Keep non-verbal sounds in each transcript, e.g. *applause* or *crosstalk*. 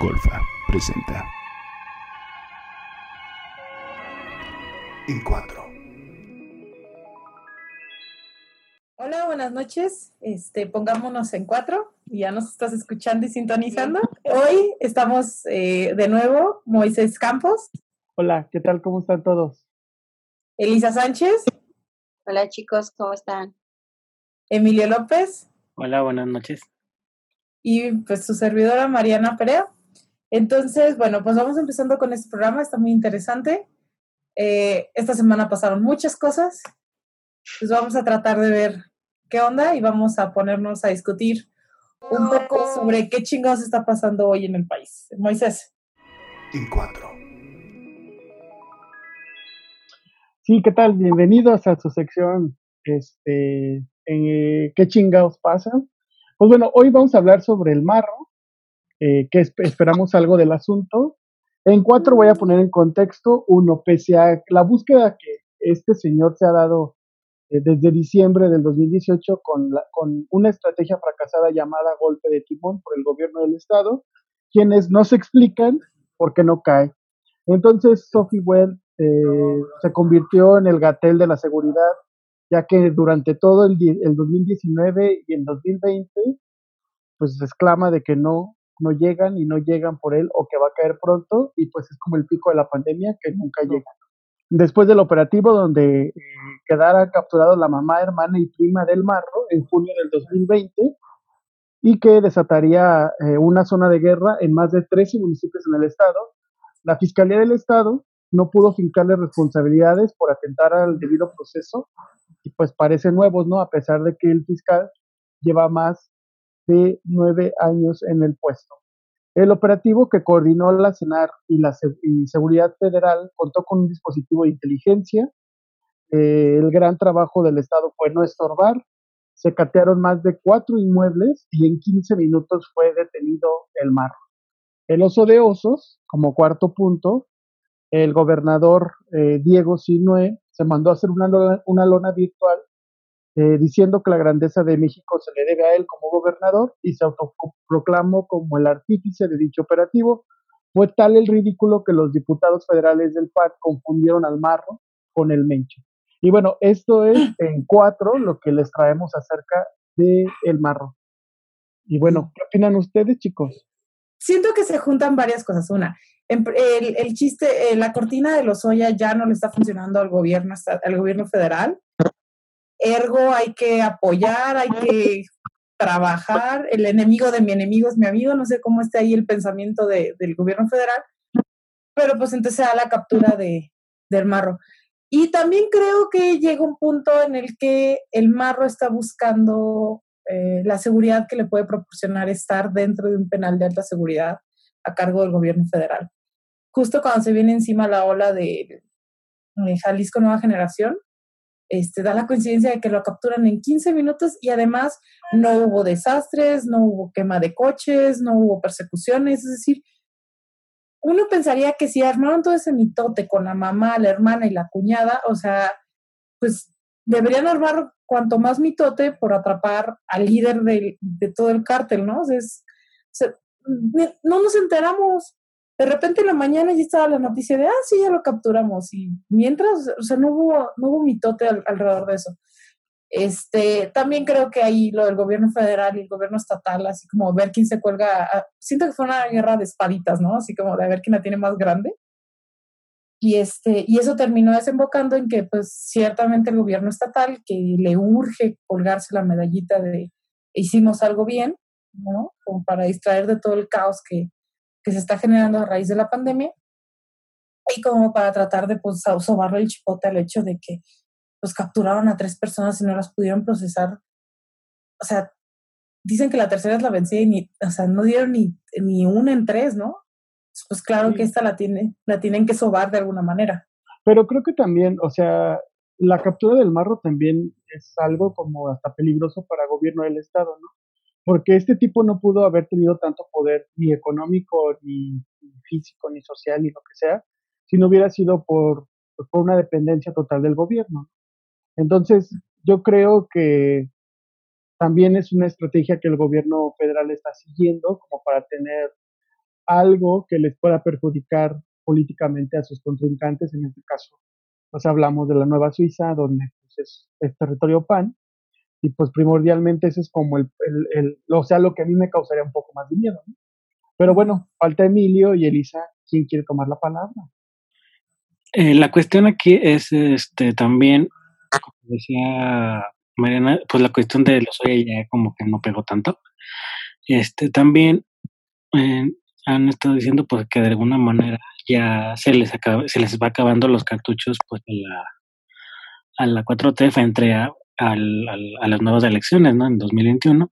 Golfa presenta. En cuatro. Hola, buenas noches. Este, pongámonos en cuatro. Ya nos estás escuchando y sintonizando. Hoy estamos eh, de nuevo, Moisés Campos, Hola, ¿qué tal? ¿Cómo están todos? Elisa Sánchez, Hola chicos, ¿cómo están? Emilio López Hola, buenas noches. y pues su servidora Mariana Perea. Entonces, bueno, pues vamos empezando con este programa, está muy interesante. Eh, esta semana pasaron muchas cosas, pues vamos a tratar de ver qué onda y vamos a ponernos a discutir un poco sobre qué chingados está pasando hoy en el país. Moisés. En cuatro. Sí, ¿qué tal? Bienvenidos a su sección, este, eh, ¿qué chingados pasan? Pues bueno, hoy vamos a hablar sobre el marro, eh, que esp- esperamos algo del asunto. En cuatro voy a poner en contexto, uno, pese a la búsqueda que este señor se ha dado eh, desde diciembre del 2018 con, la- con una estrategia fracasada llamada golpe de timón por el gobierno del estado, quienes no se explican por qué no cae. Entonces, Sophie Well eh, se convirtió en el gatel de la seguridad, ya que durante todo el, el 2019 y el 2020, pues exclama de que no, no llegan y no llegan por él o que va a caer pronto, y pues es como el pico de la pandemia que nunca llega. Después del operativo donde eh, quedara capturado la mamá, hermana y prima del marro en junio del 2020, y que desataría eh, una zona de guerra en más de 13 municipios en el estado, la Fiscalía del Estado no pudo fincarle responsabilidades por atentar al debido proceso y pues parecen nuevos, ¿no? A pesar de que el fiscal lleva más de nueve años en el puesto. El operativo que coordinó la CENAR y la Seguridad Federal contó con un dispositivo de inteligencia. Eh, el gran trabajo del Estado fue no estorbar. Se catearon más de cuatro inmuebles y en 15 minutos fue detenido el marro. El oso de osos, como cuarto punto, el gobernador eh, Diego Sinue se mandó a hacer una lona, una lona virtual eh, diciendo que la grandeza de México se le debe a él como gobernador y se autoproclamó como el artífice de dicho operativo. Fue tal el ridículo que los diputados federales del PAN confundieron al marro con el mencho. Y bueno, esto es *clears throat* en cuatro lo que les traemos acerca de el marro. Y bueno, ¿qué opinan ustedes, chicos? siento que se juntan varias cosas. Una, en- el, el chiste, eh, la cortina de los Oya ya no le está funcionando al gobierno, al gobierno federal. Ergo, hay que apoyar, hay que trabajar. El enemigo de mi enemigo es mi amigo. No sé cómo esté ahí el pensamiento de- del gobierno federal. Pero pues entonces se da la captura de, del marro. Y también creo que llega un punto en el que el marro está buscando eh, la seguridad que le puede proporcionar estar dentro de un penal de alta seguridad a cargo del gobierno federal. Justo cuando se viene encima la ola de, de Jalisco Nueva Generación, este, da la coincidencia de que lo capturan en 15 minutos y además no hubo desastres, no hubo quema de coches, no hubo persecuciones, es decir, uno pensaría que si armaron todo ese mitote con la mamá, la hermana y la cuñada, o sea, pues deberían armar cuanto más mitote por atrapar al líder del- de todo el cártel, ¿no? No nos enteramos. De repente en la mañana ya estaba la noticia de, ah, sí, ya lo capturamos. Y mientras, o sea, no hubo, no hubo mitote al- alrededor de eso. Este, también creo que ahí lo del gobierno federal y el gobierno estatal, así como ver quién se cuelga, ah, siento que fue una guerra de espaditas, ¿no? Así como de ver quién la tiene más grande. Y, este, y eso terminó desembocando en que, pues, ciertamente el gobierno estatal, que le urge colgarse la medallita de hicimos algo bien, ¿no? Como para distraer de todo el caos que, que se está generando a raíz de la pandemia, y como para tratar de, pues, so- sobarle el chipote al hecho de que, pues, capturaron a tres personas y no las pudieron procesar. O sea, dicen que la tercera es la vencida y ni, o sea, no dieron ni, ni una en tres, ¿no? Pues claro Sí. que esta la, tiene, la tienen que sobar de alguna manera. Pero creo que también, o sea, la captura del marro también es algo como hasta peligroso para el gobierno del Estado, ¿no? Porque este tipo no pudo haber tenido tanto poder ni económico, ni, físico, ni social, ni lo que sea, si no hubiera sido por, pues, por una dependencia total del gobierno. Entonces, yo creo que también es una estrategia que el gobierno federal está siguiendo como para tener algo que les pueda perjudicar políticamente a sus contrincantes, en este caso, pues hablamos de la Nueva Suiza, donde pues, es, territorio PAN, y pues primordialmente eso es como el, el, o sea, lo que a mí me causaría un poco más de miedo, Pero bueno, falta Emilio y Elisa, ¿quién quiere tomar la palabra? Eh, la cuestión aquí es este también, como decía Mariana, pues la cuestión de los hoy ya como que no pegó tanto. Este también han estado diciendo pues que de alguna manera ya se les acaba, se les va acabando los cartuchos pues a la, a la 4T frente a, al, a las nuevas elecciones, ¿no? En 2021,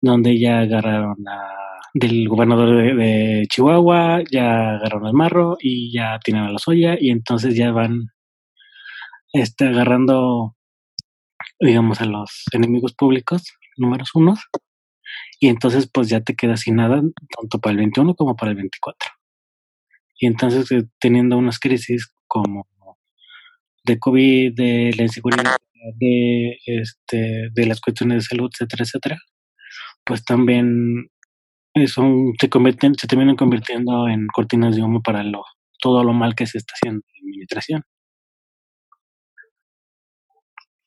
donde ya agarraron a, del gobernador de, Chihuahua, ya agarraron al marro y ya tienen a la soya y entonces ya van este, agarrando, digamos, a los enemigos públicos, números unos, y entonces pues ya te quedas sin nada, tanto para el 21 como para el 24. Y entonces eh, teniendo unas crisis como de COVID, de la inseguridad, de, este, de las cuestiones de salud, etcétera, etcétera, pues también son, se, convierten, se terminan convirtiendo en cortinas de humo para lo, todo lo mal que se está haciendo en la administración.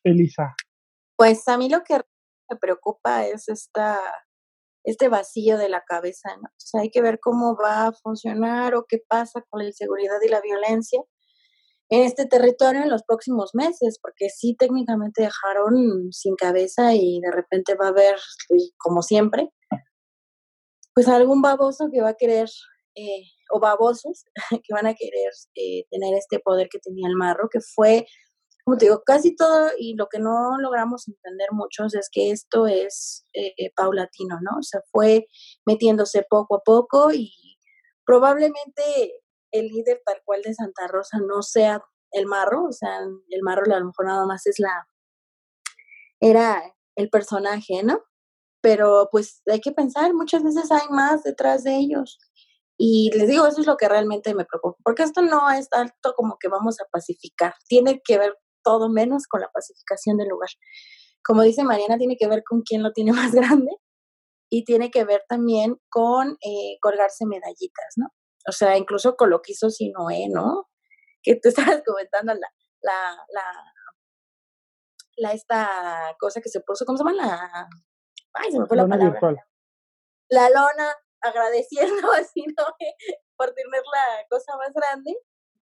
Elisa. Pues a mí lo que me preocupa es esta este vacío de la cabeza, ¿no? O sea, hay que ver cómo va a funcionar o qué pasa con la inseguridad y la violencia en este territorio en los próximos meses, porque sí técnicamente dejaron sin cabeza y de repente va a haber, como siempre, pues algún baboso que va a querer, eh, o babosos *laughs* que van a querer eh, tener este poder que tenía el marro, que fue como te digo, casi todo y lo que no logramos entender muchos es que esto es eh, paulatino, ¿no? O sea, fue metiéndose poco a poco y probablemente el líder tal cual de Santa Rosa no sea el marro, o sea, el marro a lo mejor nada más es la, era el personaje, ¿no? Pero pues hay que pensar, muchas veces hay más detrás de ellos. Y les digo, eso es lo que realmente me preocupa, porque esto no es tanto como que vamos a pacificar, tiene que ver todo menos con la pacificación del lugar. Como dice Mariana, tiene que ver con quién lo tiene *laughs* más grande y tiene que ver también con eh, colgarse medallitas, ¿no? O sea, incluso con lo que hizo Sinoé, ¿no? Que tú *laughs* estabas comentando la, la, la, la esta cosa que se puso, ¿cómo se llama? La, ay, se me fue la, palabra. La lona agradeciendo a Sinoé por tener la cosa más grande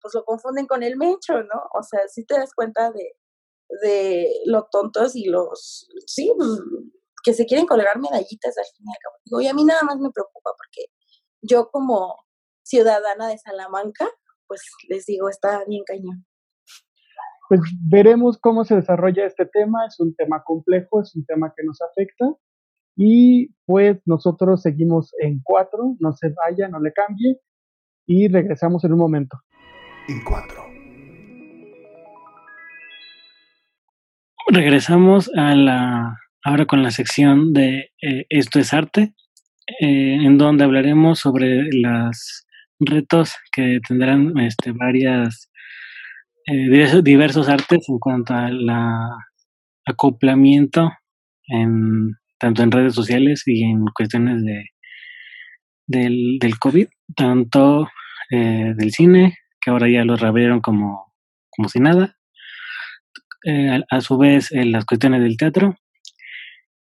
pues lo confunden con el mecho, ¿no? O sea, si te das cuenta de, de lo tontos y los, sí, pues, que se quieren colgar medallitas al fin y al cabo. Digo, y a mí nada más me preocupa porque yo como ciudadana de Salamanca, pues les digo, está bien cañón. Pues veremos cómo se desarrolla este tema, es un tema complejo, es un tema que nos afecta y pues nosotros seguimos en cuatro, no se vaya, no le cambie y regresamos en un momento en cuatro. Regresamos a la ahora con la sección de eh, Esto es arte, eh, en donde hablaremos sobre los retos que tendrán este, varias eh, diversos, artes en cuanto al acoplamiento en tanto en redes sociales y en cuestiones de del, del COVID, tanto del cine que ahora ya lo reabrieron como, como si nada. Eh, a, su vez, eh, las cuestiones del teatro.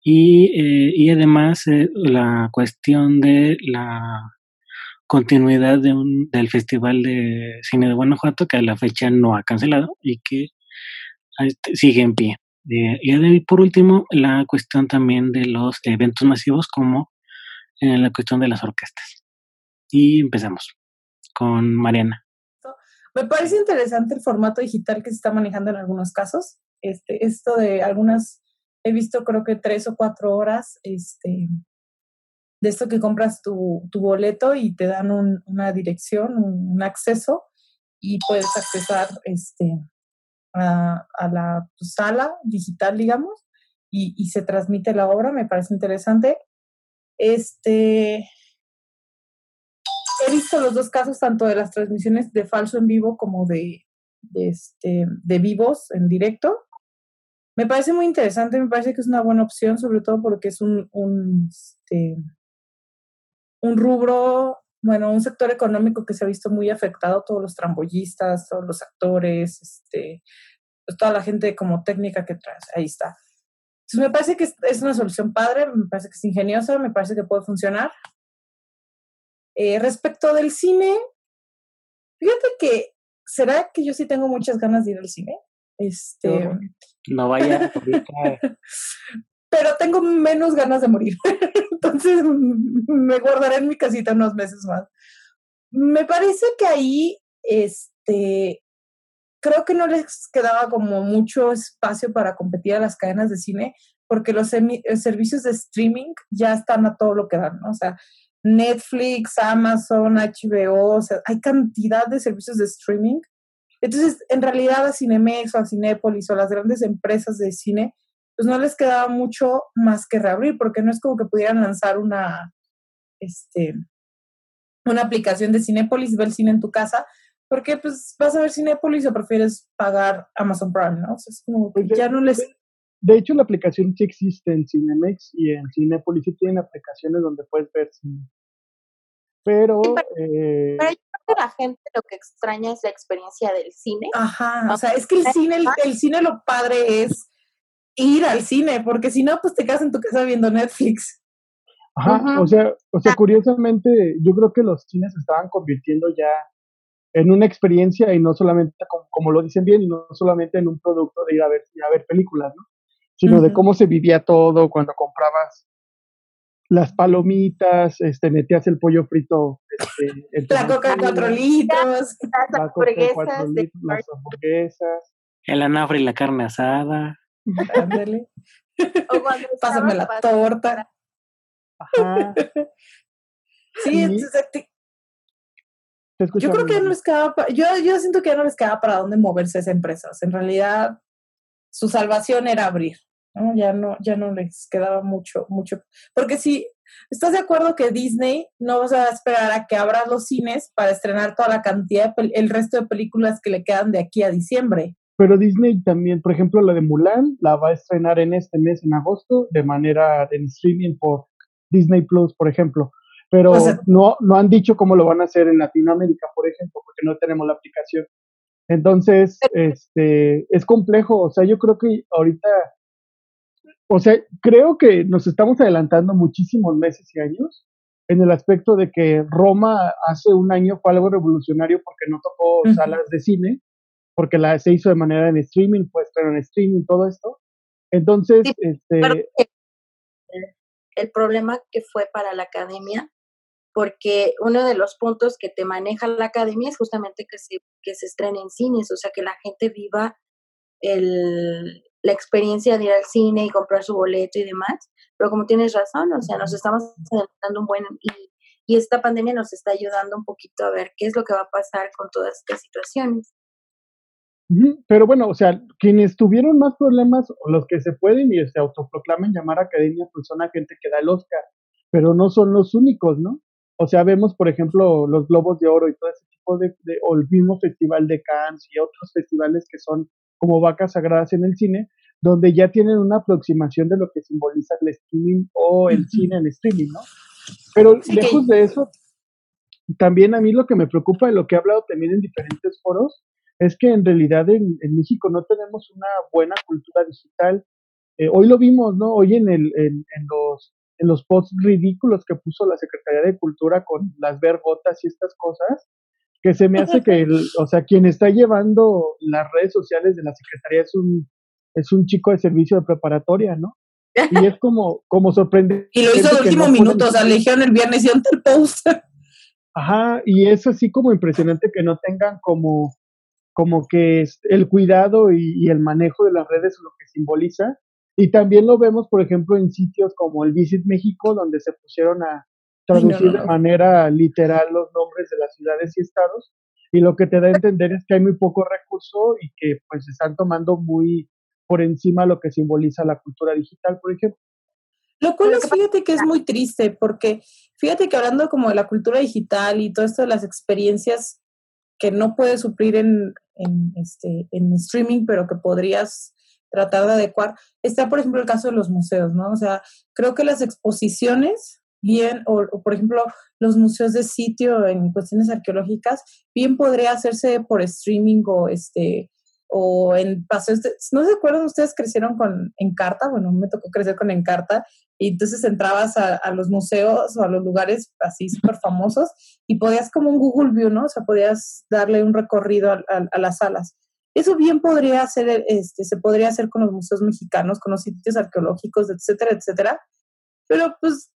Y, eh, y además la cuestión de la continuidad de un, del Festival de Cine de Guanajuato, que a la fecha no ha cancelado y que este, sigue en pie. y por último, la cuestión también de los eventos masivos, como la cuestión de las orquestas. Y empezamos con Mariana. Me parece interesante el formato digital que se está manejando en algunos casos. Este, esto de algunas, he visto creo que tres o cuatro horas, este, de esto que compras tu, tu boleto y te dan un, una dirección, un, acceso y puedes accesar este, a, la sala digital, digamos, y, se transmite la obra. Me parece interesante. Este, he visto los dos casos, tanto de las transmisiones de falso en vivo como de, este, de vivos en directo. Me parece muy interesante, me parece que es una buena opción, sobre todo porque es un, un, este, un rubro bueno, un sector económico que se ha visto muy afectado, todos los trambollistas, todos los actores, este, pues, toda la gente como técnica que traes, ahí está. Entonces me parece que es una solución padre, me parece que es ingeniosa, me parece que puede funcionar. Eh, respecto del cine, fíjate que, ¿será que yo sí tengo muchas ganas de ir al cine? Este, no vaya. *laughs* pero tengo menos ganas de morir. Entonces *laughs* me guardaré en mi casita unos meses más. Me parece que ahí, este, creo que no les quedaba como mucho espacio para competir a las cadenas de cine, porque los eh, servicios de streaming ya están a todo lo que dan, ¿no? O sea, Netflix, Amazon, HBO, o sea, hay cantidad de servicios de streaming. Entonces, en realidad a Cinemex o a Cinépolis o a las grandes empresas de cine pues no les quedaba mucho más que reabrir, porque no es como que pudieran lanzar una, este, una aplicación de Cinépolis, ver cine en tu casa, porque pues vas a ver Cinépolis o prefieres pagar Amazon Prime, ¿no? O sea, es como que ya no les... De hecho, la aplicación sí existe en Cinemex y en Cinépolis sí tienen aplicaciones donde puedes ver cine. Pero... Eh... Pero yo creo que la gente lo que extraña es la experiencia del cine. Ajá, o sea, es que el cine, el cine lo padre es ir al cine, porque si no, pues te quedas en tu casa viendo Netflix. Ajá, o sea, o sea, curiosamente, yo creo que los cines se estaban convirtiendo ya en una experiencia y no solamente, como, lo dicen bien, no solamente en un producto de ir a ver, a ver películas, ¿no? Sino de cómo se vivía todo cuando comprabas las palomitas, este, metías el pollo frito. Este, la coca de cuatro litros. La coca de cuatro litros, las hamburguesas. El anafre y la carne asada. Ándale. *laughs* Pásame la torta. Ajá. *laughs* Sí, yo creo que ya no les quedaba, yo, yo siento que ya no les quedaba para dónde moverse esa empresa. en realidad, su salvación era abrir, ¿no? Ya no, ya no les quedaba mucho, mucho. Porque si estás de acuerdo que Disney no vas a esperar a que abra los cines para estrenar toda la cantidad, el resto de películas que le quedan de aquí a diciembre. Pero Disney también, por ejemplo, la de Mulan, la va a estrenar en este mes, en agosto, de manera en streaming por Disney Plus, por ejemplo. Pero no, no han dicho cómo lo van a hacer en Latinoamérica, por ejemplo, porque no tenemos la aplicación. Entonces, este, es complejo. O sea, yo creo que ahorita, o sea, creo que nos estamos adelantando muchísimos meses y años en el aspecto de que Roma hace un año fue algo revolucionario porque no tocó salas de cine porque la se hizo de manera en streaming, pues, pero en streaming, todo esto. Entonces, este... El problema que fue para la academia, porque uno de los puntos que te maneja la academia es justamente que se, que se estrene en cines, o sea, que la gente viva el, la experiencia de ir al cine y comprar su boleto y demás. Pero como tienes razón, o sea, nos estamos dando un buen... Y, y esta pandemia nos está ayudando un poquito a ver qué es lo que va a pasar con todas estas situaciones. Pero bueno, o sea, quienes tuvieron más problemas, o los que se pueden y se autoproclamen llamar academia, pues son la gente que da el Oscar, pero no son los únicos, ¿no? O sea, vemos, por ejemplo, los Globos de Oro y todo ese tipo de, o el mismo Festival de Cannes y otros festivales que son como vacas sagradas en el cine, donde ya tienen una aproximación de lo que simboliza el streaming o el cine en streaming, ¿no? Pero lejos de eso, también a mí lo que me preocupa y lo que he hablado también en diferentes foros es que en realidad en, México no tenemos una buena cultura digital. Eh, hoy lo vimos, ¿no? Hoy en, el, en, los, en los posts ridículos que puso la Secretaría de Cultura con las vergotas y estas cosas, que se me hace que, *laughs* o sea, quien está llevando las redes sociales de la Secretaría es un, es un chico de servicio de preparatoria, ¿no? Y es como, como sorprendente. Y lo hizo de último minuto, o sea, le dijeron el viernes y el post. Ajá, y es así como impresionante que no tengan como como que el cuidado y, el manejo de las redes es lo que simboliza. Y también lo vemos, por ejemplo, en sitios como el Visit México, donde se pusieron a traducir de manera literal los nombres de las ciudades y estados. Y lo que te da a entender es que hay muy poco recurso y que pues están tomando muy por encima lo que simboliza la cultura digital, por ejemplo. Lo cual es, fíjate que es muy triste, porque fíjate que hablando como de la cultura digital y todo esto de las experiencias que no puedes suplir en, en, este, en streaming, pero que podrías tratar de adecuar. Está, por ejemplo, el caso de los museos, ¿no? O sea, creo que las exposiciones bien, o, por ejemplo, los museos de sitio en cuestiones arqueológicas, bien podría hacerse por streaming o este o en paseos, ¿no se acuerdan ustedes crecieron con Encarta? Bueno, me tocó crecer con Encarta y entonces entrabas a, los museos o a los lugares así súper famosos y podías como un Google View, ¿no? O sea, podías darle un recorrido a, las salas. Eso bien podría hacer, este, se podría hacer con los museos mexicanos, con los sitios arqueológicos, etcétera, etcétera. Pero pues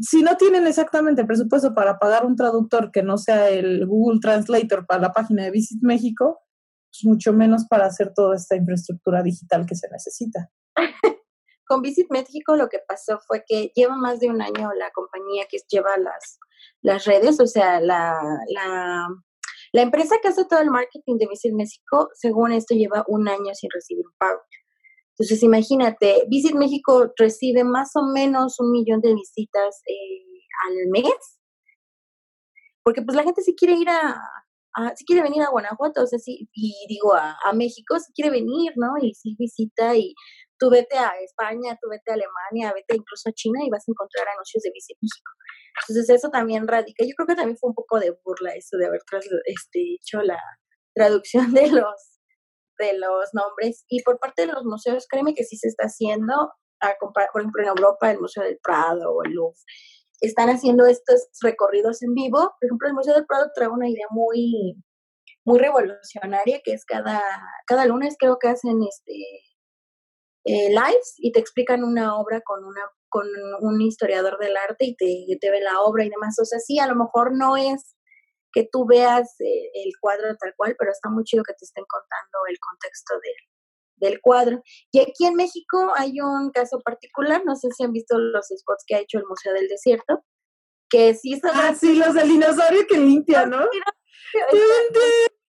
si no tienen exactamente presupuesto para pagar un traductor que no sea el Google Translator para la página de Visit México, pues mucho menos para hacer toda esta infraestructura digital que se necesita. *laughs* Con Visit México lo que pasó fue que lleva más de un año la compañía que lleva las, las redes, o sea, la, la, empresa que hace todo el marketing de Visit México, según esto, lleva un año sin recibir un pago. Entonces, imagínate, Visit México recibe más o menos un millón de visitas eh, al mes, porque pues la gente sí quiere ir a, si quiere venir a Guanajuato, o sea, sí, y digo a, México, si quiere venir, ¿no? Y sí visita y tú vete a España, tú vete a Alemania, vete incluso a China y vas a encontrar anuncios de Visit México. Entonces eso también radica, yo creo que también fue un poco de burla eso de haber este, hecho la traducción de los de los nombres. Y por parte de los museos, créeme que sí se está haciendo, a por ejemplo, en Europa, el Museo del Prado o el Louvre, están haciendo estos recorridos en vivo. Por ejemplo, el Museo del Prado trae una idea muy, muy revolucionaria, que es cada, cada lunes creo que hacen este eh, lives y te explican una obra con una con un historiador del arte y te, te ve la obra y demás. O sea, sí, a lo mejor no es que tú veas eh, el cuadro tal cual, pero está muy chido que te estén contando el contexto del cuadro. Y aquí en México hay un caso particular, no sé si han visto los spots que ha hecho el Museo del Desierto, que sí son... Ah, sí, los del dinosaurio que limpia, ¿no? *laughs*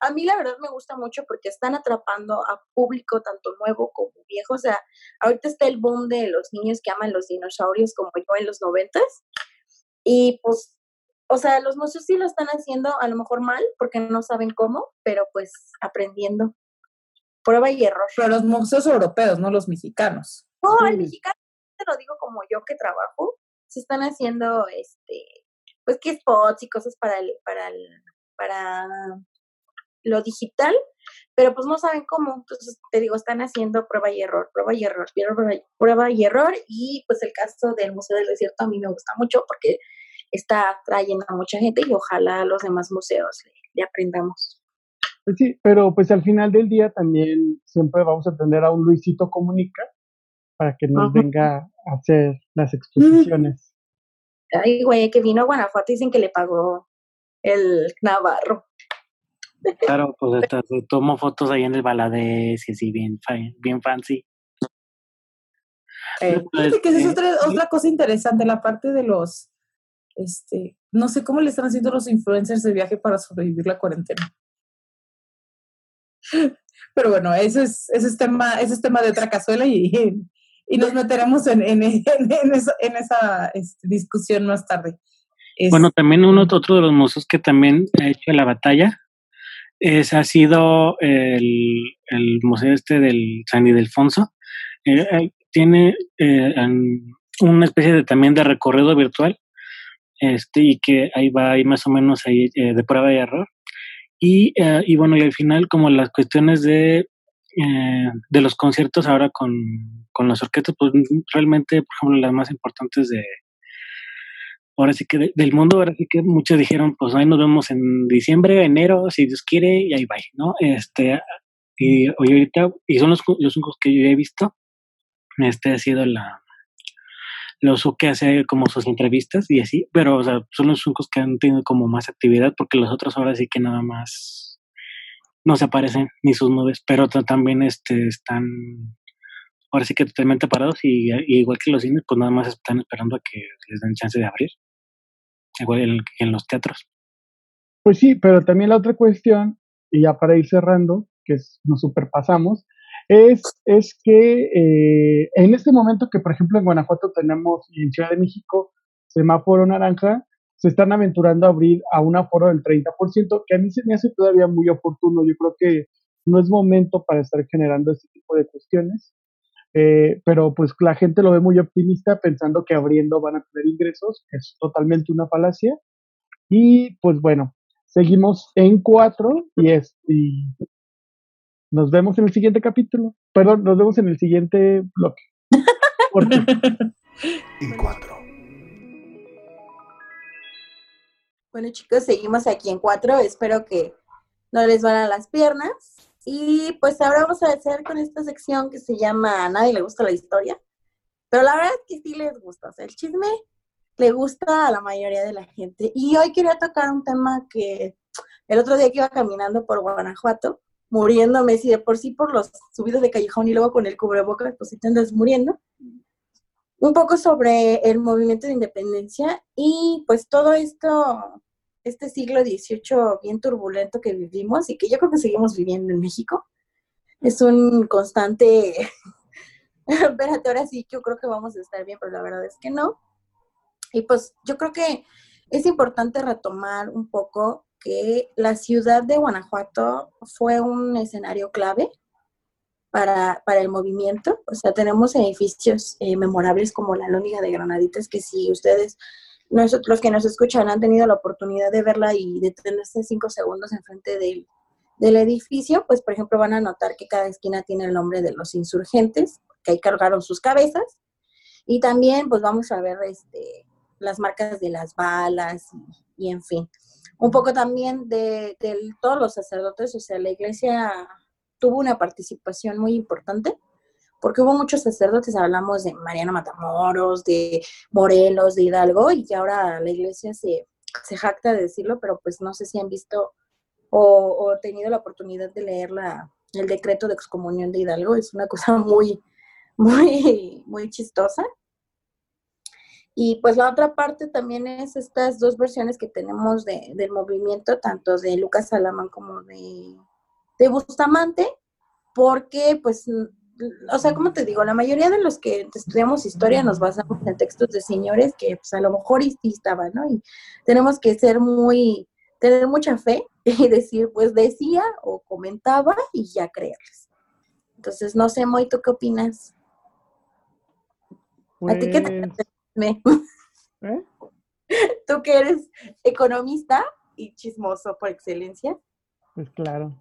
a mí la verdad me gusta mucho porque están atrapando a público tanto nuevo como viejo. O sea, ahorita está el boom de los niños que aman los dinosaurios como yo en los noventas. Y pues o sea, los museos sí lo están haciendo a lo mejor mal porque no saben cómo, pero pues aprendiendo. Prueba y error. Pero los museos europeos, no los mexicanos. No, el mexicano, te lo digo como yo que trabajo, se están haciendo, este, pues que spots y cosas para el, para el, para lo digital, pero pues no saben cómo. Entonces, te digo, están haciendo prueba y error, prueba y error, prueba y error. Y pues el caso del Museo del Desierto a mí me gusta mucho porque está trayendo a mucha gente y ojalá los demás museos le, aprendamos. Pues sí, pero pues al final del día también siempre vamos a tener a un Luisito Comunica para que nos venga a hacer las exposiciones. Ay, güey, que vino a Guanajuato dicen que le pagó el Navarro. Claro, pues hasta tomo fotos ahí en el Baladés y así bien, bien fancy. Eh, que esa es este, otra, otra cosa interesante, la parte de los este, no sé cómo le están haciendo los influencers de viaje para sobrevivir la cuarentena. *laughs* Pero bueno, ese es, ese es, tema, ese es tema de otra cazuela y, y nos meteremos en, en, *laughs* en, esa, este, discusión más tarde. bueno, también uno otro de los museos que también ha hecho la batalla es, ha sido el, el museo este del San Ildefonso. Eh, eh, tiene eh, una especie de también de recorrido virtual este, y que ahí va ahí más o menos ahí eh, de prueba y error. Y, eh, y bueno, y al final como las cuestiones de, eh, de los conciertos ahora con, con los orquestas, pues realmente, por ejemplo, las más importantes de, ahora sí que del mundo, ahora sí que muchos dijeron, pues ahí nos vemos en diciembre, enero, si Dios quiere, y ahí va, ¿no? Este, y hoy ahorita, y son los, los únicos que yo he visto, este ha sido la, los que hace como sus entrevistas y así, pero o sea, son los únicos que han tenido como más actividad porque los otros ahora sí que nada más no se aparecen ni sus nubes, pero también este están ahora sí que totalmente parados y, igual que los cines, pues nada más están esperando a que les den chance de abrir, igual que en los teatros. Pues sí, pero también la otra cuestión, y ya para ir cerrando, que nos superpasamos, es, es que eh, en este momento que, por ejemplo, en Guanajuato tenemos y en Ciudad de México semáforo naranja, se están aventurando a abrir a un aforo del 30%, que a mí se me hace todavía muy oportuno. Yo creo que no es momento para estar generando este tipo de cuestiones. eh, pero pues la gente lo ve muy optimista pensando que abriendo van a tener ingresos, es totalmente una falacia. Y pues bueno, seguimos en cuatro y, es, nos vemos en el siguiente capítulo. Perdón, nos vemos en el siguiente bloque. *laughs* En cuatro. Bueno, chicos, seguimos aquí en cuatro. Espero que no les van a las piernas. Y pues ahora vamos a hacer con esta sección que se llama A nadie le gusta la historia. Pero la verdad es que sí les gusta. O sea, el chisme le gusta a la mayoría de la gente. Y hoy quería tocar un tema que el otro día que iba caminando por Guanajuato, muriéndome, si de por sí por los subidos de callejón y luego con el cubrebocas, pues sí te andas muriendo. Un poco sobre el movimiento de independencia y pues todo esto, este siglo XVIII bien turbulento que vivimos y que yo creo que seguimos viviendo en México. Es un constante, *laughs* espérate, ahora sí, yo creo que vamos a estar bien, pero la verdad es que no. Y pues yo creo que es importante retomar un poco que la ciudad de Guanajuato fue un escenario clave para, para el movimiento. O sea, tenemos edificios eh, memorables como la Lóniga de Granaditas, que si ustedes, nosotros, los que nos escuchan, han tenido la oportunidad de verla y detenerse cinco segundos enfrente del, del edificio, pues por ejemplo van a notar que cada esquina tiene el nombre de los insurgentes, que ahí cargaron sus cabezas. Y también pues vamos a ver este, las marcas de las balas y, y en fin. Un poco también de, todos los sacerdotes, o sea, la iglesia tuvo una participación muy importante, porque hubo muchos sacerdotes, hablamos de Mariana Matamoros, de Morelos, de Hidalgo, y ahora la iglesia se, se jacta de decirlo, pero pues no sé si han visto o, o tenido la oportunidad de leer la, el decreto de excomunión de Hidalgo, es una cosa muy, muy, muy chistosa. Y pues la otra parte también es estas dos versiones que tenemos de, del movimiento, tanto de Lucas Salamán como de, de Bustamante, porque pues, o sea, como te digo, la mayoría de los que estudiamos historia nos basamos en textos de señores que pues a lo mejor sí estaban, ¿no? Y tenemos que ser muy, tener mucha fe *laughs* y decir, pues decía o comentaba y ya creerles. Entonces, no sé, Moy, ¿tú qué opinas? pues, ¿A ti qué te ¿eh? Tú que eres economista y chismoso por excelencia. Pues claro.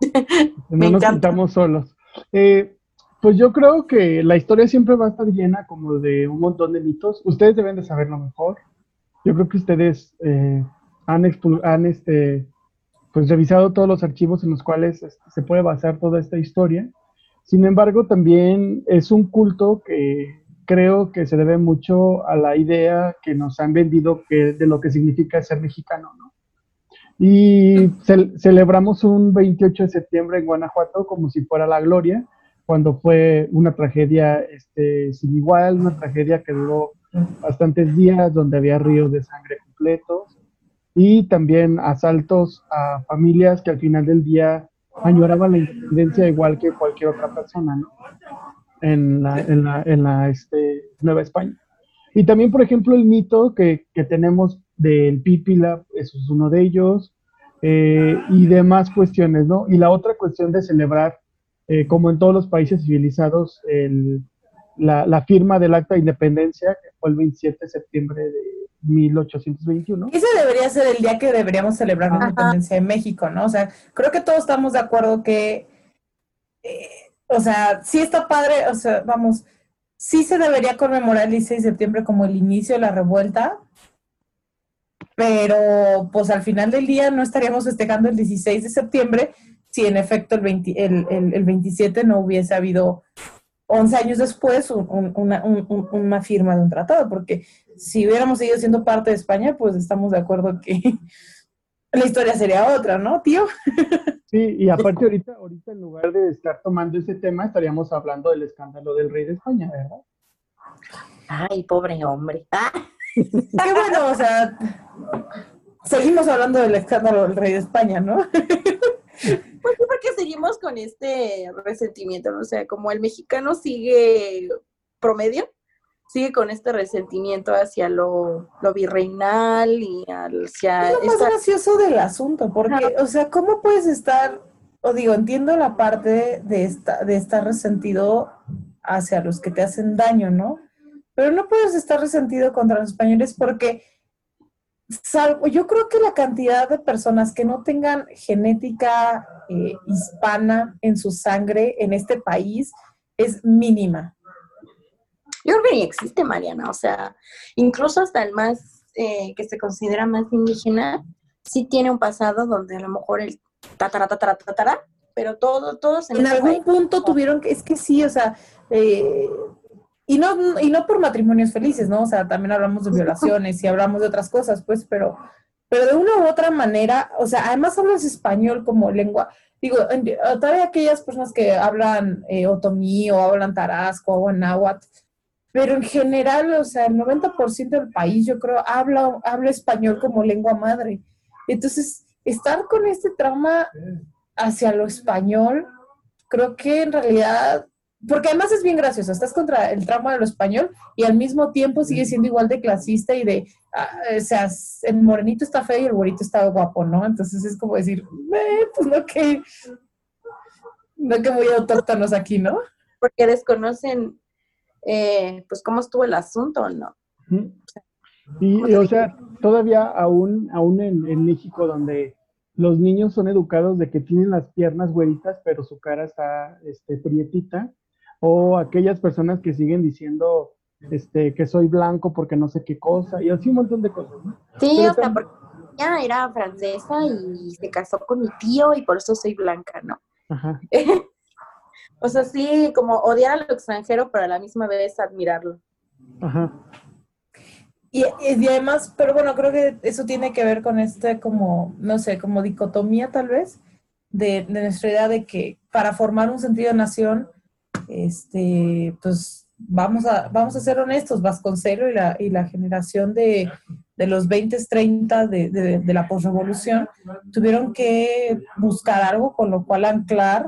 *laughs* Me No nos sintamos solos. Eh, pues yo creo que la historia siempre va a estar llena como de un montón de mitos. Ustedes deben de saberlo mejor. Yo creo que ustedes eh, han, han este, pues revisado todos los archivos en los cuales este, se puede basar toda esta historia. Sin embargo, también es un culto que creo que se debe mucho a la idea que nos han vendido que, de lo que significa ser mexicano, ¿no? Y cel- celebramos un 28 de septiembre en Guanajuato como si fuera la gloria, cuando fue una tragedia este, sin igual, una tragedia que duró bastantes días, donde había ríos de sangre completos y también asaltos a familias que al final del día añoraban la independencia igual que cualquier otra persona, ¿no? En la, en la, en la este, Nueva España. Y también, por ejemplo, el mito que, que tenemos del Pípila, eso es uno de ellos, eh, y demás cuestiones, ¿no? Y la otra cuestión de celebrar, eh, como en todos los países civilizados, el, la, la firma del Acta de Independencia, que fue el 27 de septiembre de 1821. Ese debería ser el día que deberíamos celebrar la Ajá. independencia de México, ¿no? O sea, creo que todos estamos de acuerdo que, eh, o sea, sí está padre, o sea, vamos, sí se debería conmemorar el 16 de septiembre como el inicio de la revuelta, pero pues al final del día no estaríamos festejando el 16 de septiembre si en efecto el, 20 el, el- el 27 no hubiese habido 11 años después un- un- una, un- un- una firma de un tratado, porque si hubiéramos seguido siendo parte de España, pues estamos de acuerdo que la historia sería otra, ¿no, tío? *laughs* Sí, y aparte ahorita, ahorita en lugar de estar tomando ese tema, estaríamos hablando del escándalo del rey de España, ¿verdad? Ay, pobre hombre. Ah, Qué bueno, o sea, seguimos hablando del escándalo del rey de España, ¿no? *laughs* Pues sí, porque seguimos con este resentimiento, ¿no? o sea, como el mexicano sigue promedio, sigue con este resentimiento hacia lo, lo virreinal y hacia Es lo más esta- gracioso del asunto, porque, o sea, ¿cómo puedes estar, o digo, entiendo la parte de, esta, de estar resentido hacia los que te hacen daño, ¿no? Pero no puedes estar resentido contra los españoles porque salvo, yo creo que la cantidad de personas que no tengan genética eh, hispana en su sangre en este país es mínima. Yo creo que ni existe, Mariana. O sea, incluso hasta el más eh, que se considera más indígena, sí tiene un pasado donde a lo mejor el tatara, tatara, tatara, pero todo, todos en, algún punto tuvieron que, es que sí, o sea, eh, y no, y no por matrimonios felices, ¿no? O sea, también hablamos de violaciones y hablamos de otras cosas, pues, pero, pero de una u otra manera, o sea, además hablas español como lengua. Digo, todavía aquellas personas que hablan eh, otomí o hablan tarasco o náhuatl, pero en general, o sea, el 90% del país, yo creo, habla, habla español como lengua madre. Entonces, estar con este trauma hacia lo español, creo que en realidad porque además es bien gracioso, estás contra el trauma de lo español y al mismo tiempo sigue siendo igual de clasista y de, ah, o sea, el morenito está feo y el güerito está guapo, ¿no? Entonces es como decir, eh, pues no que, no que muy autóctonos aquí, ¿no? Porque desconocen, eh, pues, cómo estuvo el asunto, ¿no? Y, o sea, todavía aún, aún en, en México donde los niños son educados de que tienen las piernas güeritas, pero su cara está este, prietita, o aquellas personas que siguen diciendo este, que soy blanco porque no sé qué cosa, y así un montón de cosas. Sí, o sea, porque ella era francesa y se casó con mi tío y por eso soy blanca, ¿no? Ajá. *laughs* o sea, sí, como odiar a lo extranjero, pero a la misma vez admirarlo. Ajá. Y, y, además, pero bueno, creo que eso tiene que ver con este como, no sé, como dicotomía tal vez, de, de nuestra idea de que para formar un sentido de nación, este, pues vamos a, vamos a ser honestos, Vasconcelo y la, y la generación de, de los 20, 30 de, de, de la posrevolución tuvieron que buscar algo con lo cual anclar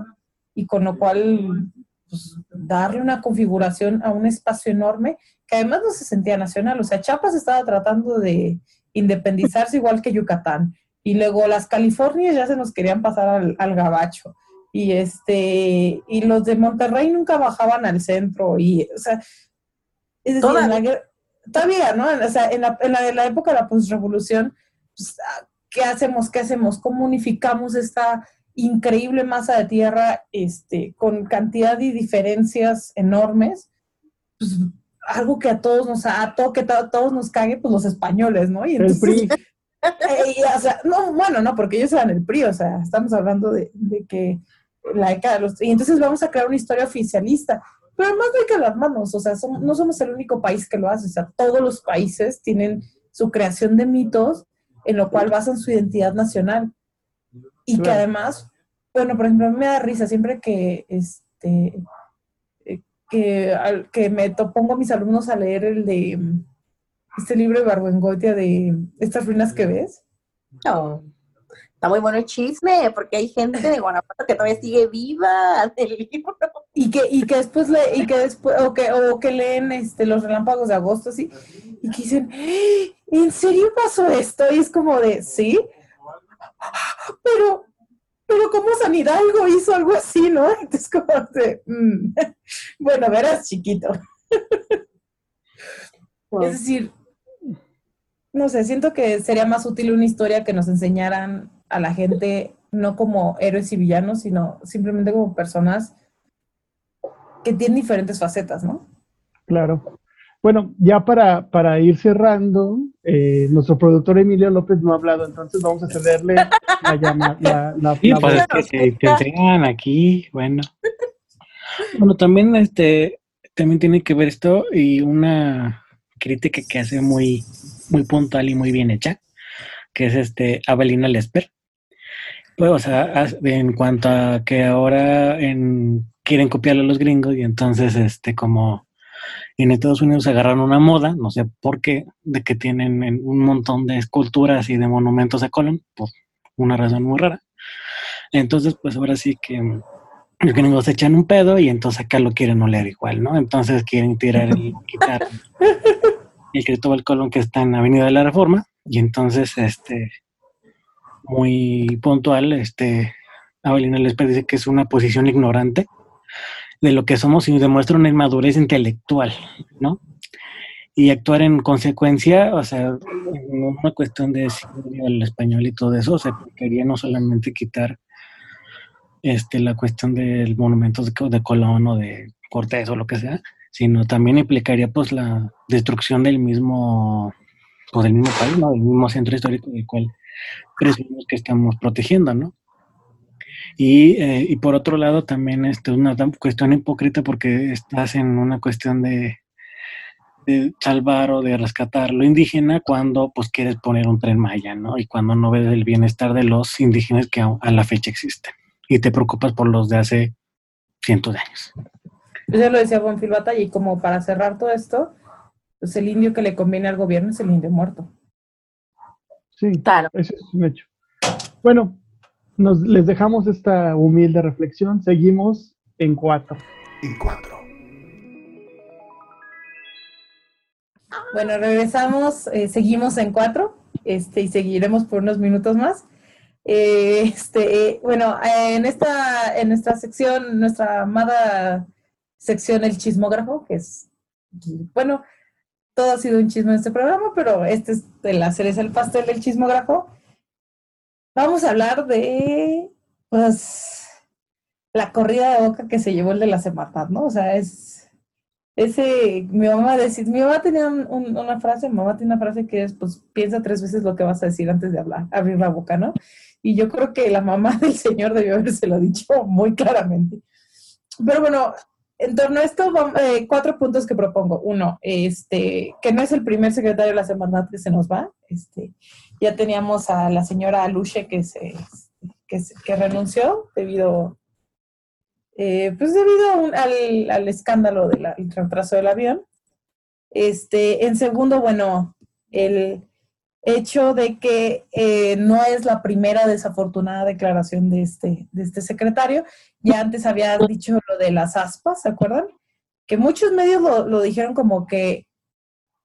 y con lo cual pues, darle una configuración a un espacio enorme que además no se sentía nacional. O sea, Chiapas estaba tratando de independizarse igual que Yucatán. Y luego las Californias ya se nos querían pasar al, al gabacho y este y los de Monterrey nunca bajaban al centro y o sea es decir, todavía no o sea en la, en la, en la época de la postrevolución pues, qué hacemos qué hacemos cómo unificamos esta increíble masa de tierra este con cantidad de diferencias enormes pues algo que a todos nos a todo, que a todos nos cague pues los españoles no y entonces *laughs* eh, o sea, no, bueno, no, porque ellos eran el PRI, o sea, estamos hablando de, de que la década de los... Y entonces vamos a crear una historia oficialista. Pero además no hay que las manos, o sea, no somos el único país que lo hace, o sea, todos los países tienen su creación de mitos en lo cual basan su identidad nacional. Y que además, bueno, por ejemplo, a mí me da risa siempre que, este, que, que me pongo a mis alumnos a leer el de este libro de Barbengoitia de Estas ruinas que ves. No está muy bueno el chisme, porque hay gente de Guanajuato que todavía sigue viva del libro. Y que, y que después le, y que después, o que, o que leen este los relámpagos de agosto, así, y que dicen, ¡Eh! ¿en serio pasó esto? Y es como de, sí, pero, pero como San Hidalgo hizo algo así, ¿no? *laughs* Entonces como de, mm, bueno, verás, chiquito. Es decir, no sé, siento que sería más útil una historia que nos enseñaran a la gente no como héroes y villanos, sino simplemente como personas que tienen diferentes facetas, ¿no? Claro. Bueno, ya para, para ir cerrando, eh, nuestro productor Emilio López no ha hablado, entonces vamos a cederle la llamada. La, *laughs* sí, pues que, que tengan aquí, bueno. Bueno, también este también tiene que ver esto y una crítica que hace muy, muy puntual y muy bien hecha, que es este Abelina Lesper, pues, o sea, en cuanto a que ahora en, quieren copiarlo a los gringos y entonces, este, como en Estados Unidos agarraron una moda, no sé por qué, de que tienen un montón de esculturas y de monumentos a Colón, por una razón muy rara. Entonces, pues ahora sí que los gringos echan un pedo y entonces acá lo quieren oler igual, ¿no? Entonces quieren tirar el, *laughs* quitar el Cristóbal Colón que está en Avenida de la Reforma y entonces, este, muy puntual, este, Avelina Lesper dice que es una posición ignorante de lo que somos y demuestra una inmadurez intelectual, ¿no? Y actuar en consecuencia, o sea, una cuestión de el español y todo eso, o sea, quería no solamente quitar este, la cuestión del monumento de, de Colón o de Cortés o lo que sea, sino también implicaría pues la destrucción del mismo, pues, del mismo país, ¿no? Del mismo centro histórico del cual presumimos que estamos protegiendo, ¿no? Y, eh, y por otro lado también este, es una cuestión hipócrita porque estás en una cuestión de, de, salvar o de rescatar lo indígena cuando pues quieres poner un tren maya, ¿no? Y cuando no ves el bienestar de los indígenas que a, a la fecha existen y te preocupas por los de hace cientos de años. Yo ya lo decía Bonfil Batalla, y como para cerrar todo esto, pues el indio que le conviene al gobierno es el indio muerto. Sí, claro. Eso es un hecho. Bueno, nos, les dejamos esta humilde reflexión. Seguimos en cuatro. En cuatro. Bueno, regresamos, eh, seguimos en cuatro, este, y seguiremos por unos minutos más. Eh, este, bueno, en esta, en nuestra sección, nuestra amada sección El Chismógrafo, que es, bueno, todo ha sido un chisme en este programa, pero este es de la cereza el pastel del chismógrafo. Vamos a hablar de, pues, la corrida de boca que se llevó el de la Semarnat, ¿no? O sea, es, ese, mi mamá decir, mi mamá tenía una frase, mi mamá tiene una frase que es, pues, piensa tres veces lo que vas a decir antes de hablar, abrir la boca, ¿no? Y yo creo que la mamá *laughs* del señor debió haberse lo dicho muy claramente. Pero bueno, en torno a esto, eh, cuatro puntos que propongo. Uno, este, que no es el primer secretario de la Semarnat que se nos va. Este, ya teníamos a la señora Luche que se, que, renunció debido, eh, pues debido al, al, escándalo del retraso del avión. Este, en segundo, bueno, el hecho de que eh, no es la primera desafortunada declaración de este, de este secretario. Ya antes había *laughs* dicho lo de las aspas, ¿se acuerdan? Que muchos medios lo, dijeron como que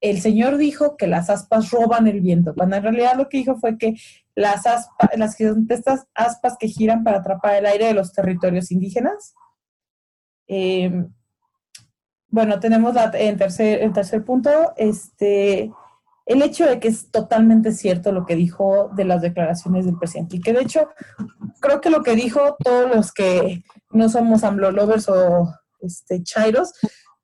el señor dijo que las aspas roban el viento, cuando en realidad lo que dijo fue que las aspas, las estas aspas que giran para atrapar el aire de los territorios indígenas. Em, bueno, tenemos la, en tercer, en tercer punto, este, el hecho de que es totalmente cierto lo que dijo de las declaraciones del presidente y que de hecho creo que lo que dijo todos los que no somos AMLO lovers o este, chairos,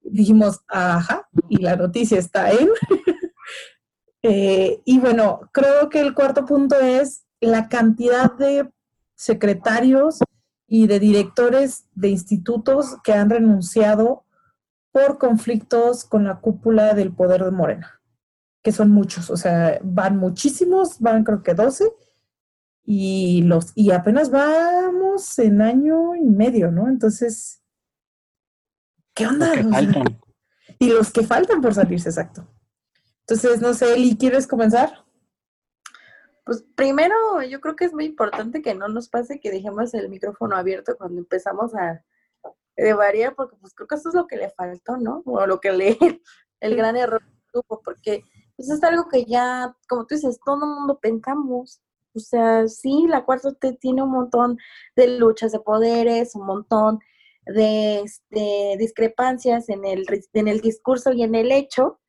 dijimos, ajá, y la noticia está en. *laughs* eh, y bueno, creo que el cuarto punto es la cantidad de secretarios y de directores de institutos que han renunciado por conflictos con la cúpula del poder de Morena que son muchos, o sea, van muchísimos, van creo que 12, y, los, y apenas vamos en año y medio, ¿no? Entonces, ¿qué onda? *laughs* y los que faltan por salirse, exacto. Entonces, no sé, Eli, ¿quieres comenzar? Pues primero, yo creo que es muy importante que no nos pase que dejemos el micrófono abierto cuando empezamos a de variar, porque pues creo que eso es lo que le faltó, ¿no? O lo que le, *laughs* el gran error tuvo, porque pues es algo que ya, como tú dices, todo el mundo pensamos. O sea, sí, la cuarta T tiene un montón de luchas de poderes, un montón de este, discrepancias en el, en el discurso y en el hecho.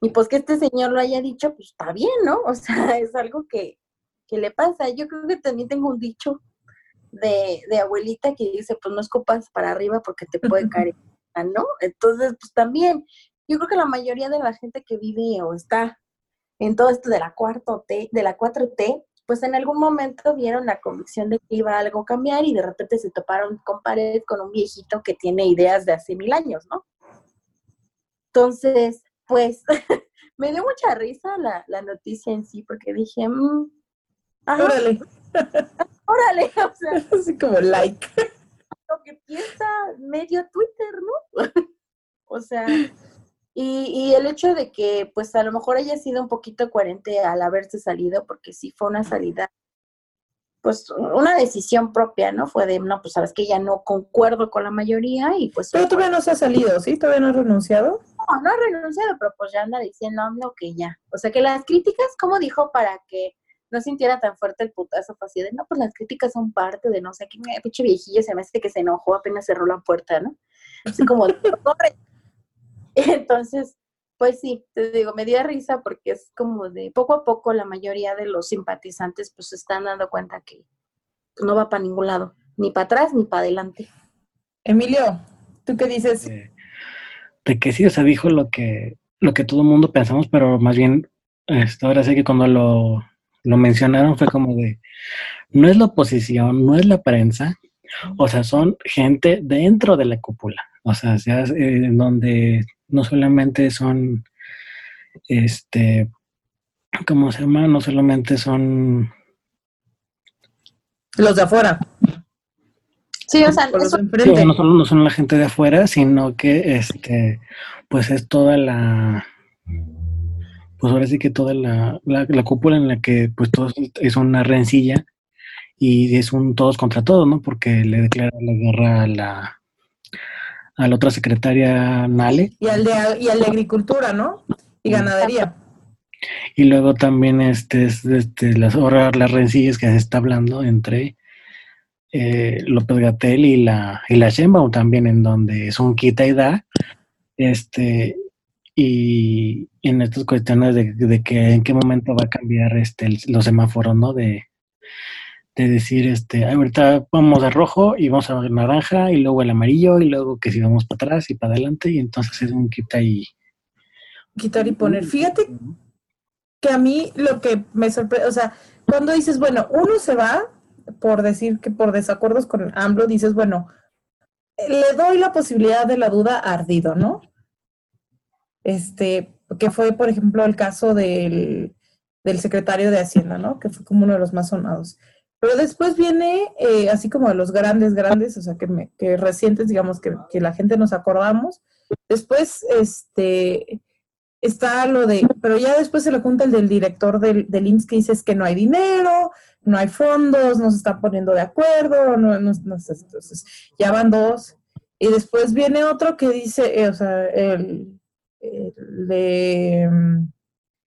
Y pues que este señor lo haya dicho, pues está bien, ¿no? O sea, *laughs* es algo que, que le pasa. Yo creo que también tengo un dicho de, de abuelita que dice, pues no escupas para arriba porque te puede *laughs* caer, ¿no? Entonces, pues también, yo creo que la mayoría de la gente que vive o está en todo esto de la cuarto T, de la 4T, pues en algún momento vieron la convicción de que iba algo a cambiar y de repente se toparon con pared con un viejito que tiene ideas de hace mil años, ¿no? Entonces, pues *laughs* me dio mucha risa la, la noticia en sí porque dije, mmm, órale, *laughs* órale, *laughs* o sea, así como like. Lo que piensa medio Twitter, ¿no? o sea, y, y, el hecho de que, pues a lo mejor haya sido un poquito coherente al haberse salido, porque sí fue una salida, pues una decisión propia, ¿no? Fue de, no, pues sabes que ya no concuerdo con la mayoría y pues... Pero todavía no se ha salido, ¿sí? ¿Todavía no ha renunciado? No, no ha renunciado, pero pues ya anda diciendo, no, que ya. O sea, que las críticas, como dijo, para que no sintiera tan fuerte el putazo, fue así de, no, pues las críticas son parte de no sé qué, pinche viejillo se me hace que se enojó, apenas cerró la puerta, ¿no? Así como, *laughs* corre. *laughs* Entonces, pues sí, te digo, me dio risa porque es como de poco a poco la mayoría de los simpatizantes pues se están dando cuenta que pues, no va para ningún lado, ni para atrás ni para adelante. Emilio, ¿tú qué dices? de que sí, o sea, dijo lo que, lo que todo el mundo pensamos, pero más bien, este, ahora sí que cuando lo, lo mencionaron fue como de, no es la oposición, no es la prensa, o sea, son gente dentro de la cúpula, o sea, sea eh, donde no solamente son, este, ¿cómo se llama? No solamente son... Los de afuera. Sí, o sea, no, solo no son la gente de afuera, sino que este, pues es toda la, pues ahora sí que toda la, la, cúpula en la que pues todos es una rencilla y es un todos contra todos, ¿no? Porque le declara la guerra a la a la otra secretaria Nale. Y al de, y al de agricultura, ¿no? Y ganadería. Y luego también este, este las, las rencillas que se está hablando entre eh, López Gatel y la, y la Sheinbaum también, en donde es un quita y da, este, y en estas cuestiones de, que en qué momento va a cambiar este los semáforos, ¿no? De, de decir, este, ahorita vamos a rojo y vamos a naranja y luego el amarillo y luego que si vamos para atrás y para adelante y entonces es un quita y... Quitar y poner. Fíjate que a mí lo que me sorprende, o sea, cuando dices, bueno, uno se va, por decir que por desacuerdos con AMLO, dices, bueno, le doy la posibilidad de la duda ardido, ¿no? Este, que fue, por ejemplo, el caso del, del secretario de Hacienda, ¿no? Que fue como uno de los más sonados. Pero después viene, eh, así como de los grandes, grandes, o sea, que, me, que recientes, digamos, que, la gente nos acordamos. Después, este, está lo de, pero ya después se le junta el del director del, del IMSS que dice es que no hay dinero, no hay fondos, no se están poniendo de acuerdo, no, no, sé, entonces ya van dos. Y después viene otro que dice, eh, o sea, el, de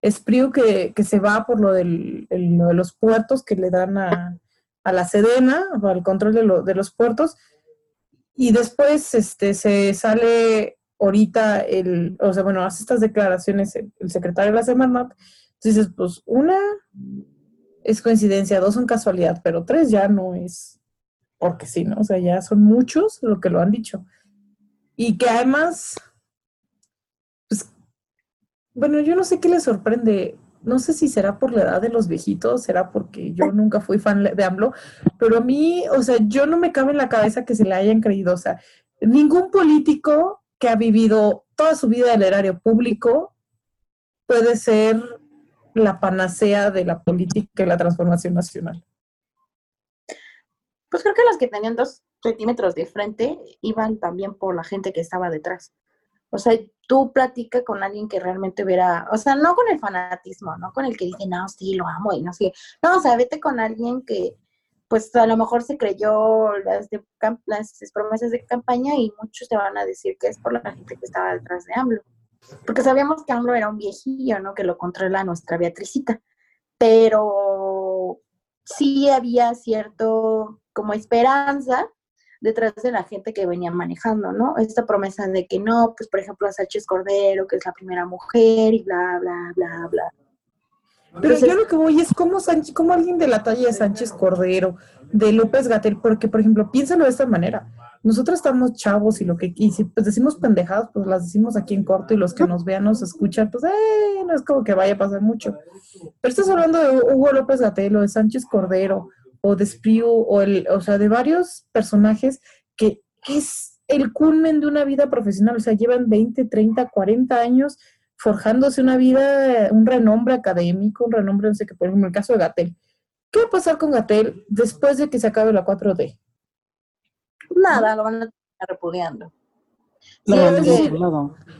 um, que, que, se va por lo, del, de los puertos que le dan a, a la Sedena, el control de, lo, de los puertos. Y después este, se sale ahorita el, o sea, bueno, hace estas declaraciones el, secretario de la Semarnat, dices, pues una es coincidencia, dos son casualidad, pero tres ya no es porque sí, ¿no? O sea, ya son muchos lo que lo han dicho. Y que además, bueno, yo no sé qué le sorprende, no sé si será por la edad de los viejitos, será porque yo nunca fui fan de AMLO, pero a mí, o sea, yo no me cabe en la cabeza que se le hayan creído, o sea, ningún político que ha vivido toda su vida el erario público puede ser la panacea de la política y la transformación nacional. Pues creo que los que tenían dos centímetros de frente iban también por la gente que estaba detrás. O sea, tú platica con alguien que realmente verá, o sea, no con el fanatismo, no con el que dice, no, sí, lo amo y no sé. No, o sea, vete con alguien que, pues a lo mejor se creyó las, de, las promesas de campaña y muchos te van a decir que es por la gente que estaba detrás de AMLO. Porque sabíamos que AMLO era un viejillo, ¿no? Que lo controla nuestra Beatricita. Pero sí había cierto como esperanza detrás de la gente que venía manejando, ¿no? Esta promesa de que no, pues por ejemplo a Sánchez Cordero, que es la primera mujer y bla, bla, bla, bla. Pero yo lo que voy es como, Sánchez, como alguien de la talla de Sánchez Cordero, de López Gatel, porque, por ejemplo, piénsalo de esta manera. Nosotros estamos chavos y lo que y si pues decimos pendejadas, pues las decimos aquí en corto y los que nos vean, nos escuchan, pues eh, no es como que vaya a pasar mucho. Pero estás hablando de Hugo López Gatel o de Sánchez Cordero o de Spriu o, el, o sea, de varios personajes que es el culmen de una vida profesional, o sea, llevan 20, 30, 40 años forjándose una vida, un renombre académico, un renombre, no sé qué, por ejemplo, el caso de Gatel. ¿Qué va a pasar con Gatel después de que se acabe la 4D? Nada, lo van a estar repudiando.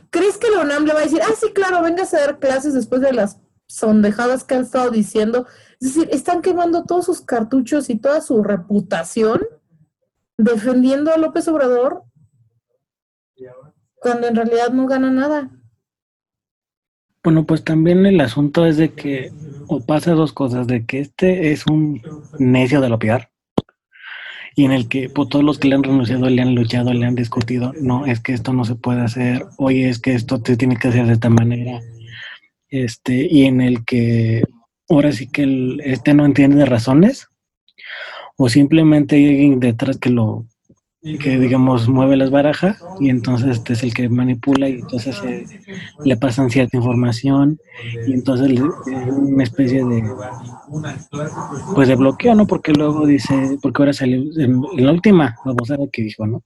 ¿Crees que la UNAM le va a decir, ah, sí, claro, vengas a dar clases después de las sondejadas que han estado diciendo? Es decir, están quemando todos sus cartuchos y toda su reputación defendiendo a López Obrador cuando en realidad no gana nada. Bueno, pues también el asunto es de que, o pasa dos cosas, de que este es un necio de lo y en el que pues, todos los que le han renunciado le han luchado, le han discutido, no, es que esto no se puede hacer, oye, es que esto se tiene que hacer de esta manera, este, y en el que ahora sí que el, este no entiende de razones, o simplemente hay alguien detrás que lo que digamos mueve las barajas y entonces este es el que manipula y entonces eh, le pasan cierta información y entonces le, una especie de pues de bloqueo no porque luego dice porque ahora salió en, la última babosada que dijo no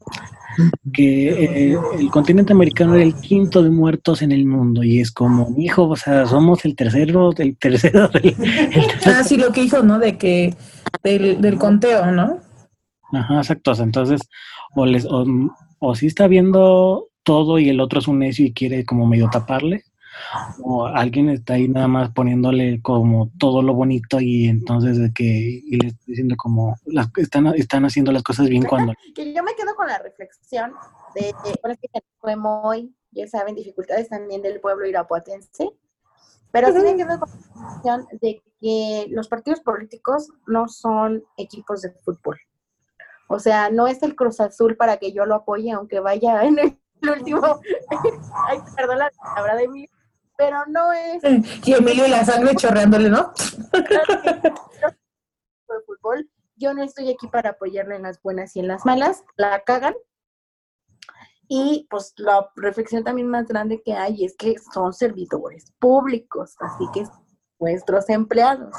que eh, el continente americano era el quinto de muertos en el mundo y es como hijo o sea somos el tercero el tercero del ah sí lo que dijo no de que del, del conteo no Ajá, exacto. Entonces, o, les, o, o sí está viendo todo y el otro es un necio y quiere como medio taparle, o alguien está ahí nada más poniéndole como todo lo bonito y entonces de que y le está diciendo como las, están, están haciendo las cosas bien cuando... Que yo me quedo con la reflexión de, bueno, es que fue muy, ya saben, dificultades también del pueblo irapuatense, pero sí me quedo con la reflexión de que los partidos políticos no son equipos de fútbol. O sea, no es el Cruz Azul para que yo lo apoye, aunque vaya en el, *laughs* último. Ay, perdón la palabra de Emilio, pero no es. Y Emilio y la sangre chorreándole, ¿no? *laughs* fútbol. Yo no estoy aquí para apoyarle en las buenas y en las malas, la cagan. Y pues la reflexión también más grande que hay es que son servidores públicos, así que nuestros empleados.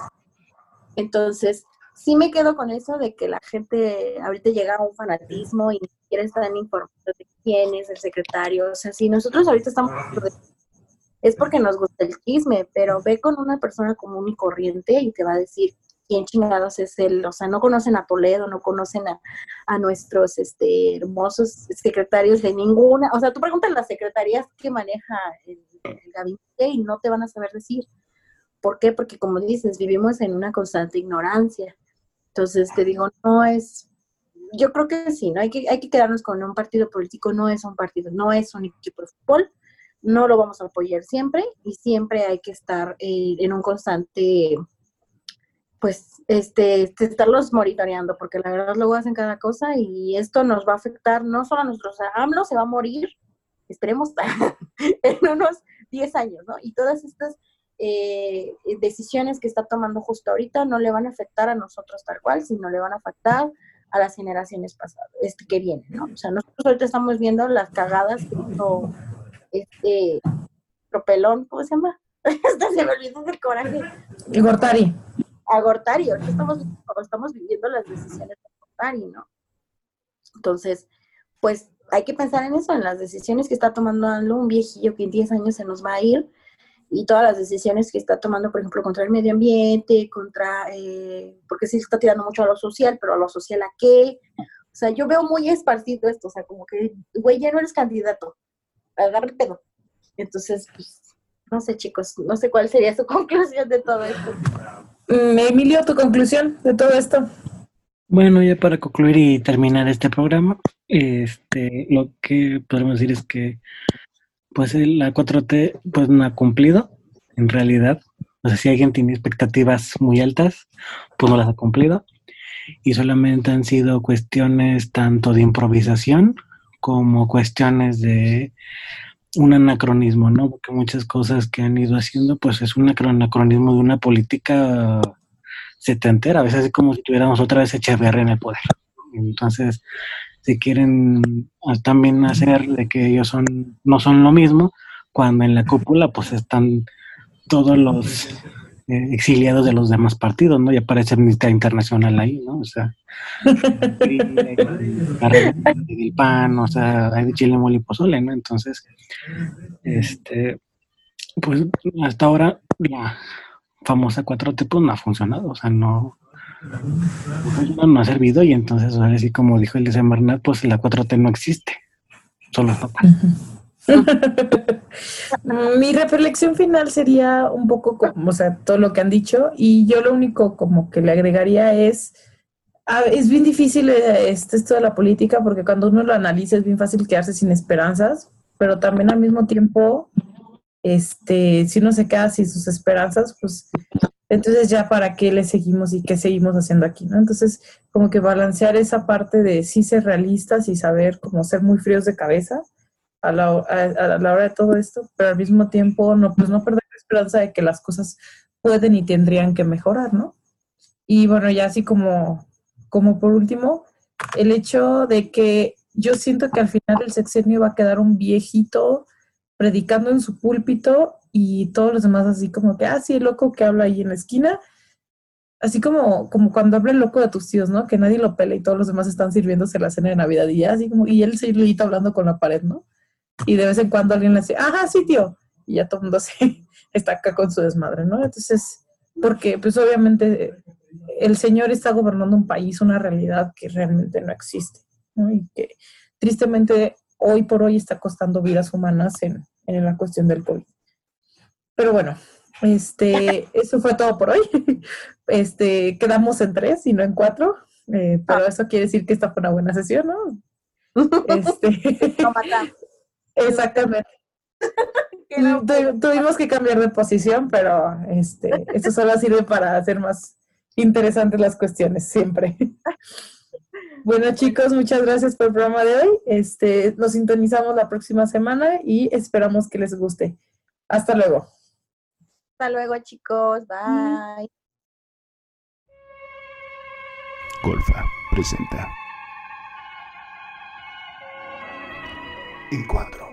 Entonces, sí me quedo con eso de que la gente ahorita llega a un fanatismo y ni siquiera están informados de quién es el secretario. O sea, si nosotros ahorita estamos es porque nos gusta el chisme, pero ve con una persona común y corriente y te va a decir quién chingados es él. O sea, no conocen a Toledo, no conocen a, nuestros este, hermosos secretarios de ninguna. O sea, tú preguntas las secretarías que maneja el, el gabinete y no te van a saber decir. ¿Por qué? Porque como dices, vivimos en una constante ignorancia. Entonces, te digo, no es, yo creo que sí, ¿no? Hay que, hay que quedarnos con un partido político, no es un partido, no es un equipo de fútbol, no lo vamos a apoyar siempre y siempre hay que estar eh, en un constante, pues, este, este, estarlos monitoreando, porque la verdad luego hacen cada cosa y esto nos va a afectar no solo a nuestros, AMLO se va a morir, esperemos, *laughs* en unos 10 años, ¿no? Y todas estas eh, decisiones que está tomando justo ahorita no le van a afectar a nosotros tal cual, sino le van a afectar a las generaciones pasadas, este que vienen, ¿no? O sea, nosotros ahorita estamos viendo las cagadas que hizo este Propelón, ¿cómo se llama? *laughs* se me olvidó del coraje. Y Gortari. A Gortari, ahorita estamos, estamos viviendo las decisiones de Gortari, ¿no? Entonces, pues hay que pensar en eso, en las decisiones que está tomando un viejillo que en 10 años se nos va a ir, y todas las decisiones que está tomando, por ejemplo, contra el medio ambiente, contra, eh, porque sí está tirando mucho a lo social, pero a lo social a qué. O sea, yo veo muy esparcido esto, o sea, como que, güey, ya no eres candidato, agarra el pedo. Entonces, pues, no sé, chicos, no sé cuál sería su *laughs* conclusión de todo esto. Mm, Emilio, tu conclusión de todo esto. Bueno, ya para concluir y terminar este programa, este, lo que podemos decir es que pues la 4T pues no ha cumplido en realidad. O sea, si alguien tiene expectativas muy altas, pues no las ha cumplido. Y solamente han sido cuestiones tanto de improvisación como cuestiones de un anacronismo, ¿no? Porque muchas cosas que han ido haciendo, pues es un anacronismo de una política setentera, a veces es como si tuviéramos otra vez Echeverría en el poder. Entonces, si quieren ah, también hacer de que ellos son no son lo mismo, cuando en la cúpula pues están todos los eh, exiliados de los demás partidos, ¿no? Y aparece Amnistía Internacional ahí, ¿no? O sea, el *laughs* PAN, o sea, hay de Chile, Moli Pozole, ¿no? Entonces, este, pues hasta ahora la famosa cuatro tipos no ha funcionado, o sea, no, no ha servido y entonces, así como dijo el de Bernat, pues la 4T no existe, solo *laughs* Mi reflexión final sería un poco como, o sea, todo lo que han dicho y yo lo único como que le agregaría es, es bien difícil eh, este, esto de la política porque cuando uno lo analiza es bien fácil quedarse sin esperanzas, pero también al mismo tiempo, este, si uno se queda sin sus esperanzas, pues Entonces ya para qué le seguimos y qué seguimos haciendo aquí, ¿no? Entonces como que balancear esa parte de sí ser realistas y saber cómo ser muy fríos de cabeza a la, a, la hora de todo esto, pero al mismo tiempo no, pues no perder la esperanza de que las cosas pueden y tendrían que mejorar, ¿no? Y bueno, ya así como, como por último, el hecho de que yo siento que al final el sexenio va a quedar un viejito predicando en su púlpito y todos los demás así como que, ah, sí, el loco que habla ahí en la esquina. Así como, como cuando habla el loco de tus tíos, ¿no? Que nadie lo pela y todos los demás están sirviéndose la cena de Navidad y ya, así como, y él se hablando con la pared, ¿no? Y de vez en cuando alguien le dice, ajá, sí, tío. Y ya todo el mundo *laughs* se está acá con su desmadre, ¿no? Entonces, porque pues obviamente el Señor está gobernando un país, una realidad que realmente no existe, ¿no? Y que tristemente hoy por hoy está costando vidas humanas en, en la cuestión del COVID. Pero bueno, este, eso fue todo por hoy. *laughs* Este, quedamos en tres y no en cuatro, eh, pero eso quiere decir que esta fue una buena sesión, ¿no? Este, *laughs* *laughs* exactamente. tuvimos que cambiar de posición, pero este, esto solo sirve para hacer más interesantes las cuestiones, siempre. Bueno, chicos, muchas gracias por el programa de hoy. Este, nos sintonizamos la próxima semana y esperamos que les guste. Hasta luego. Hasta luego, chicos. Bye. Golfa presenta. En cuatro.